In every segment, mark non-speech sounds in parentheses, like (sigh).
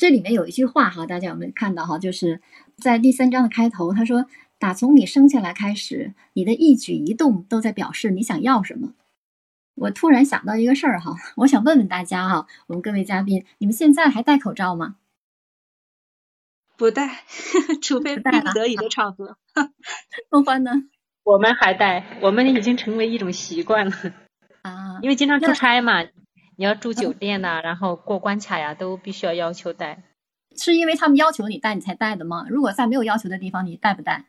这里面有一句话哈，大家有没有看到哈？就是在第三章的开头，他说：“打从你生下来开始，你的一举一动都在表示你想要什么。”我突然想到一个事儿哈，我想问问大家哈，我们各位嘉宾，你们现在还戴口罩吗？不戴，(laughs) 除非逼不得已的场合。梦欢呢？我们还戴，我们已经成为一种习惯了啊，因为经常出差嘛，你要住酒店呐，(laughs) 然后过关卡呀，都必须要要求戴。是因为他们要求你带，你才带的吗？如果在没有要求的地方，你带不带？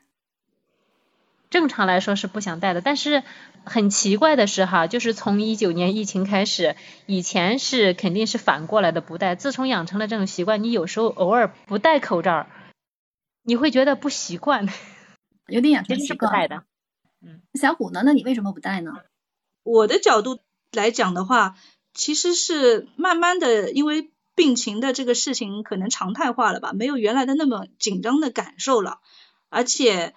正常来说是不想戴的，但是很奇怪的是哈，就是从一九年疫情开始，以前是肯定是反过来的不戴，自从养成了这种习惯，你有时候偶尔不戴口罩，你会觉得不习惯，有点养成习惯。不戴的，嗯，小虎呢？那你为什么不戴呢？我的角度来讲的话，其实是慢慢的，因为病情的这个事情可能常态化了吧，没有原来的那么紧张的感受了，而且。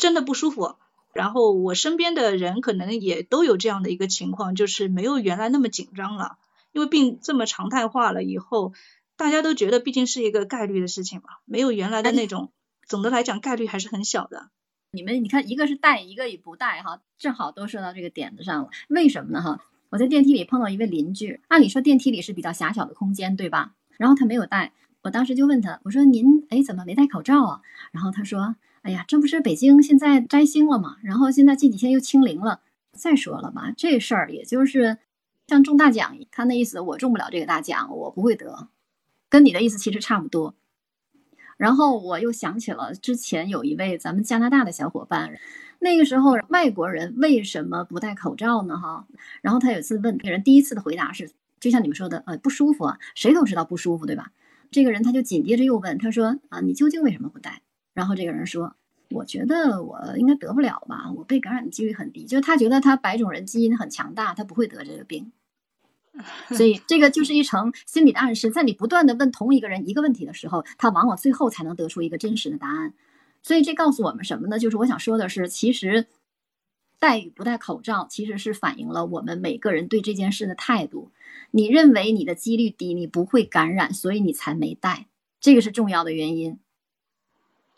真的不舒服，然后我身边的人可能也都有这样的一个情况，就是没有原来那么紧张了，因为病这么常态化了以后，大家都觉得毕竟是一个概率的事情嘛，没有原来的那种，总的来讲概率还是很小的。你们你看，一个是带，一个也不带哈，正好都说到这个点子上了。为什么呢哈？我在电梯里碰到一位邻居，按理说电梯里是比较狭小的空间，对吧？然后他没有戴，我当时就问他，我说您哎怎么没戴口罩啊？然后他说。哎呀，这不是北京现在摘星了吗？然后现在这几天又清零了。再说了吧，这事儿也就是像中大奖，他那意思我中不了这个大奖，我不会得，跟你的意思其实差不多。然后我又想起了之前有一位咱们加拿大的小伙伴，那个时候外国人为什么不戴口罩呢？哈，然后他有一次问别人，第一次的回答是，就像你们说的，呃，不舒服啊，谁都知道不舒服，对吧？这个人他就紧接着又问，他说啊，你究竟为什么不戴？然后这个人说。我觉得我应该得不了吧，我被感染的几率很低。就是他觉得他白种人基因很强大，他不会得这个病。(laughs) 所以这个就是一层心理的暗示，在你不断的问同一个人一个问题的时候，他往往最后才能得出一个真实的答案。所以这告诉我们什么呢？就是我想说的是，其实戴与不戴口罩，其实是反映了我们每个人对这件事的态度。你认为你的几率低，你不会感染，所以你才没戴，这个是重要的原因。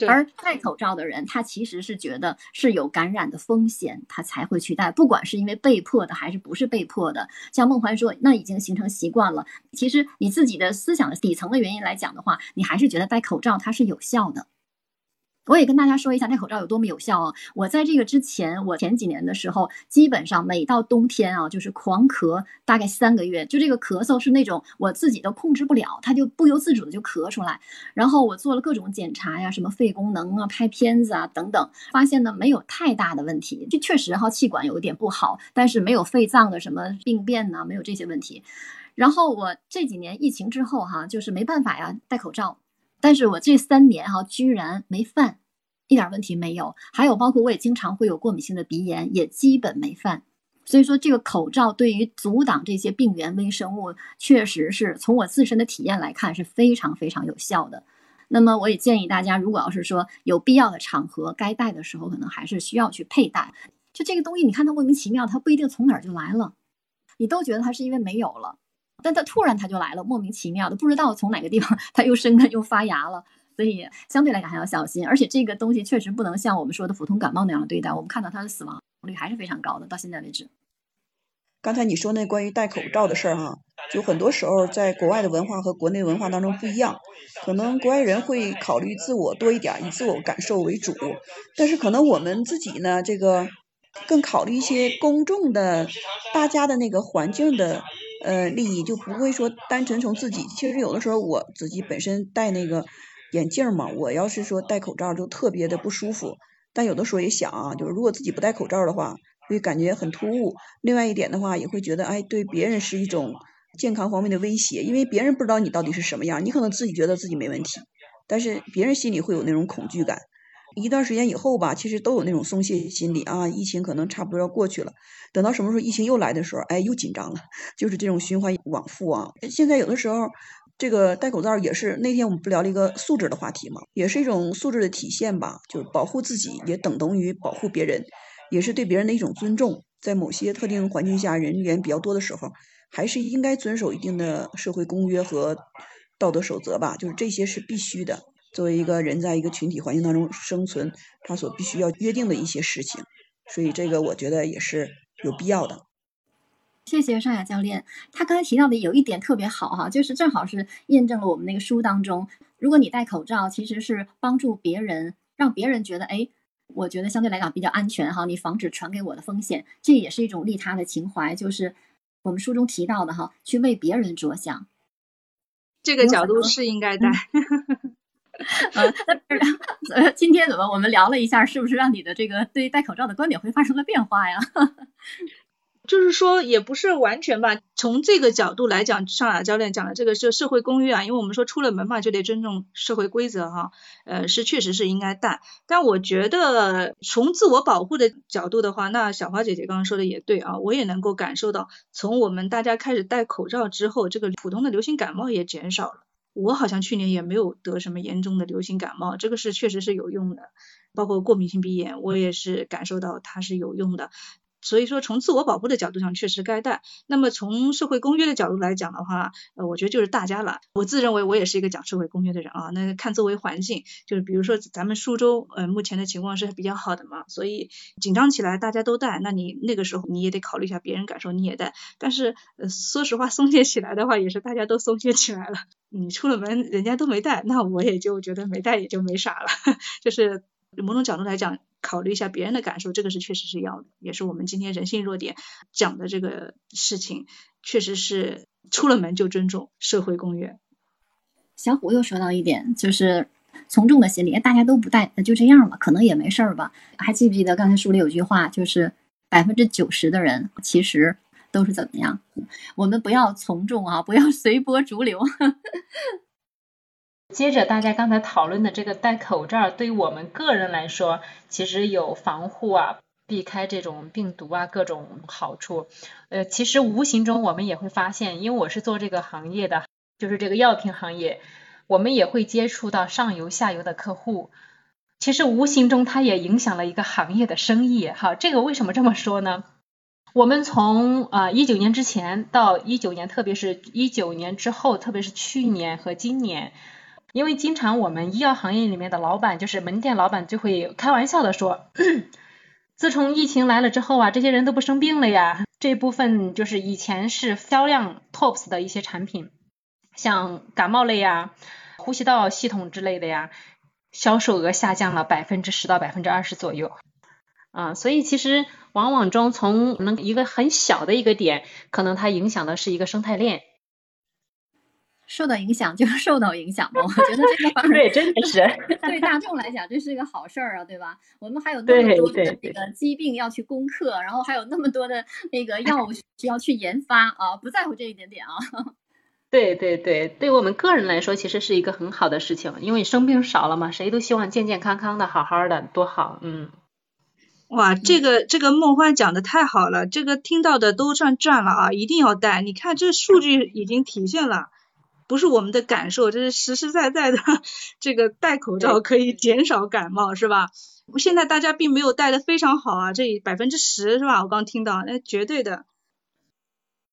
而戴口罩的人，他其实是觉得是有感染的风险，他才会去戴。不管是因为被迫的还是不是被迫的，像孟环说，那已经形成习惯了。其实你自己的思想的底层的原因来讲的话，你还是觉得戴口罩它是有效的。我也跟大家说一下戴口罩有多么有效啊！我在这个之前，我前几年的时候，基本上每到冬天啊，就是狂咳，大概三个月，就这个咳嗽是那种我自己都控制不了，它就不由自主的就咳出来。然后我做了各种检查呀，什么肺功能啊、拍片子啊等等，发现呢没有太大的问题，就确实哈气管有一点不好，但是没有肺脏的什么病变呢，没有这些问题。然后我这几年疫情之后哈，就是没办法呀，戴口罩。但是我这三年哈，居然没犯，一点问题没有。还有包括我也经常会有过敏性的鼻炎，也基本没犯。所以说这个口罩对于阻挡这些病原微生物，确实是从我自身的体验来看是非常非常有效的。那么我也建议大家，如果要是说有必要的场合该戴的时候，可能还是需要去佩戴。就这个东西，你看它莫名其妙，它不一定从哪儿就来了，你都觉得它是因为没有了。但它突然它就来了，莫名其妙的，不知道从哪个地方它又生根又发芽了，所以相对来讲还要小心。而且这个东西确实不能像我们说的普通感冒那样对待。我们看到它的死亡率还是非常高的，到现在为止。刚才你说那关于戴口罩的事儿哈，就很多时候在国外的文化和国内文化当中不一样，可能国外人会考虑自我多一点，以自我感受为主，但是可能我们自己呢，这个更考虑一些公众的、大家的那个环境的。呃，利益就不会说单纯从自己。其实有的时候我自己本身戴那个眼镜嘛，我要是说戴口罩就特别的不舒服。但有的时候也想啊，就是如果自己不戴口罩的话，会感觉很突兀。另外一点的话，也会觉得哎，对别人是一种健康方面的威胁，因为别人不知道你到底是什么样，你可能自己觉得自己没问题，但是别人心里会有那种恐惧感。一段时间以后吧，其实都有那种松懈心理啊，疫情可能差不多要过去了。等到什么时候疫情又来的时候，哎，又紧张了，(laughs) 就是这种循环往复啊。现在有的时候，这个戴口罩也是那天我们不聊了一个素质的话题嘛，也是一种素质的体现吧，就是保护自己也等同于保护别人，也是对别人的一种尊重。在某些特定环境下，人员比较多的时候，还是应该遵守一定的社会公约和道德守则吧，就是这些是必须的。作为一个人在一个群体环境当中生存，他所必须要约定的一些事情，所以这个我觉得也是有必要的。谢谢尚雅教练，他刚才提到的有一点特别好哈，就是正好是验证了我们那个书当中，如果你戴口罩，其实是帮助别人，让别人觉得，哎，我觉得相对来讲比较安全哈，你防止传给我的风险，这也是一种利他的情怀，就是我们书中提到的哈，去为别人着想。这个角度是应该戴。呃，呃，(laughs) 今天怎么我们聊了一下，是不是让你的这个对戴口罩的观点会发生了变化呀？(laughs) 就是说，也不是完全吧。从这个角度来讲，上雅教练讲的这个是社会公约啊，因为我们说出了门嘛，就得尊重社会规则哈。呃，是确实是应该戴。但我觉得从自我保护的角度的话，那小花姐姐刚刚说的也对啊，我也能够感受到，从我们大家开始戴口罩之后，这个普通的流行感冒也减少了。我好像去年也没有得什么严重的流行感冒，这个是确实是有用的。包括过敏性鼻炎，我也是感受到它是有用的。所以说，从自我保护的角度上，确实该戴。那么从社会公约的角度来讲的话，呃，我觉得就是大家了。我自认为我也是一个讲社会公约的人啊。那看周围环境，就是比如说咱们苏州，呃，目前的情况是比较好的嘛，所以紧张起来大家都戴，那你那个时候你也得考虑一下别人感受，你也戴。但是，呃，说实话，松懈起来的话，也是大家都松懈起来了。你出了门，人家都没戴，那我也就觉得没戴也就没啥了。(laughs) 就是某种角度来讲。考虑一下别人的感受，这个是确实是要的，也是我们今天人性弱点讲的这个事情，确实是出了门就尊重社会公约。小虎又说到一点，就是从众的心理，大家都不戴，那就这样吧，可能也没事儿吧。还记不记得刚才书里有句话，就是百分之九十的人其实都是怎么样？我们不要从众啊，不要随波逐流。接着，大家刚才讨论的这个戴口罩，对于我们个人来说，其实有防护啊、避开这种病毒啊各种好处。呃，其实无形中我们也会发现，因为我是做这个行业的，就是这个药品行业，我们也会接触到上游、下游的客户。其实无形中它也影响了一个行业的生意。哈，这个为什么这么说呢？我们从啊一九年之前到一九年，特别是一九年之后，特别是去年和今年。因为经常我们医药行业里面的老板，就是门店老板就会开玩笑的说，自从疫情来了之后啊，这些人都不生病了呀。这部分就是以前是销量 tops 的一些产品，像感冒类呀、呼吸道系统之类的呀，销售额下降了百分之十到百分之二十左右。啊，所以其实往往中从能一个很小的一个点，可能它影响的是一个生态链。受到影响就 (laughs) 受到影响吧，我觉得这个方对真的是 (laughs) 对大众来讲，这是一个好事儿啊，对吧？我们还有那么多的这个疾病要去攻克，然后还有那么多的那个药物需要去研发啊，不在乎这一点点啊。(laughs) 对对对，对我们个人来说，其实是一个很好的事情，因为生病少了嘛，谁都希望健健康康的，好好的，多好，嗯。哇，这个这个梦幻讲的太好了，这个听到的都算赚了啊，一定要带，你看这数据已经体现了。不是我们的感受，这是实实在在的。(laughs) 这个戴口罩可以减少感冒，是吧？现在大家并没有戴的非常好啊，这百分之十是吧？我刚听到，那绝对的。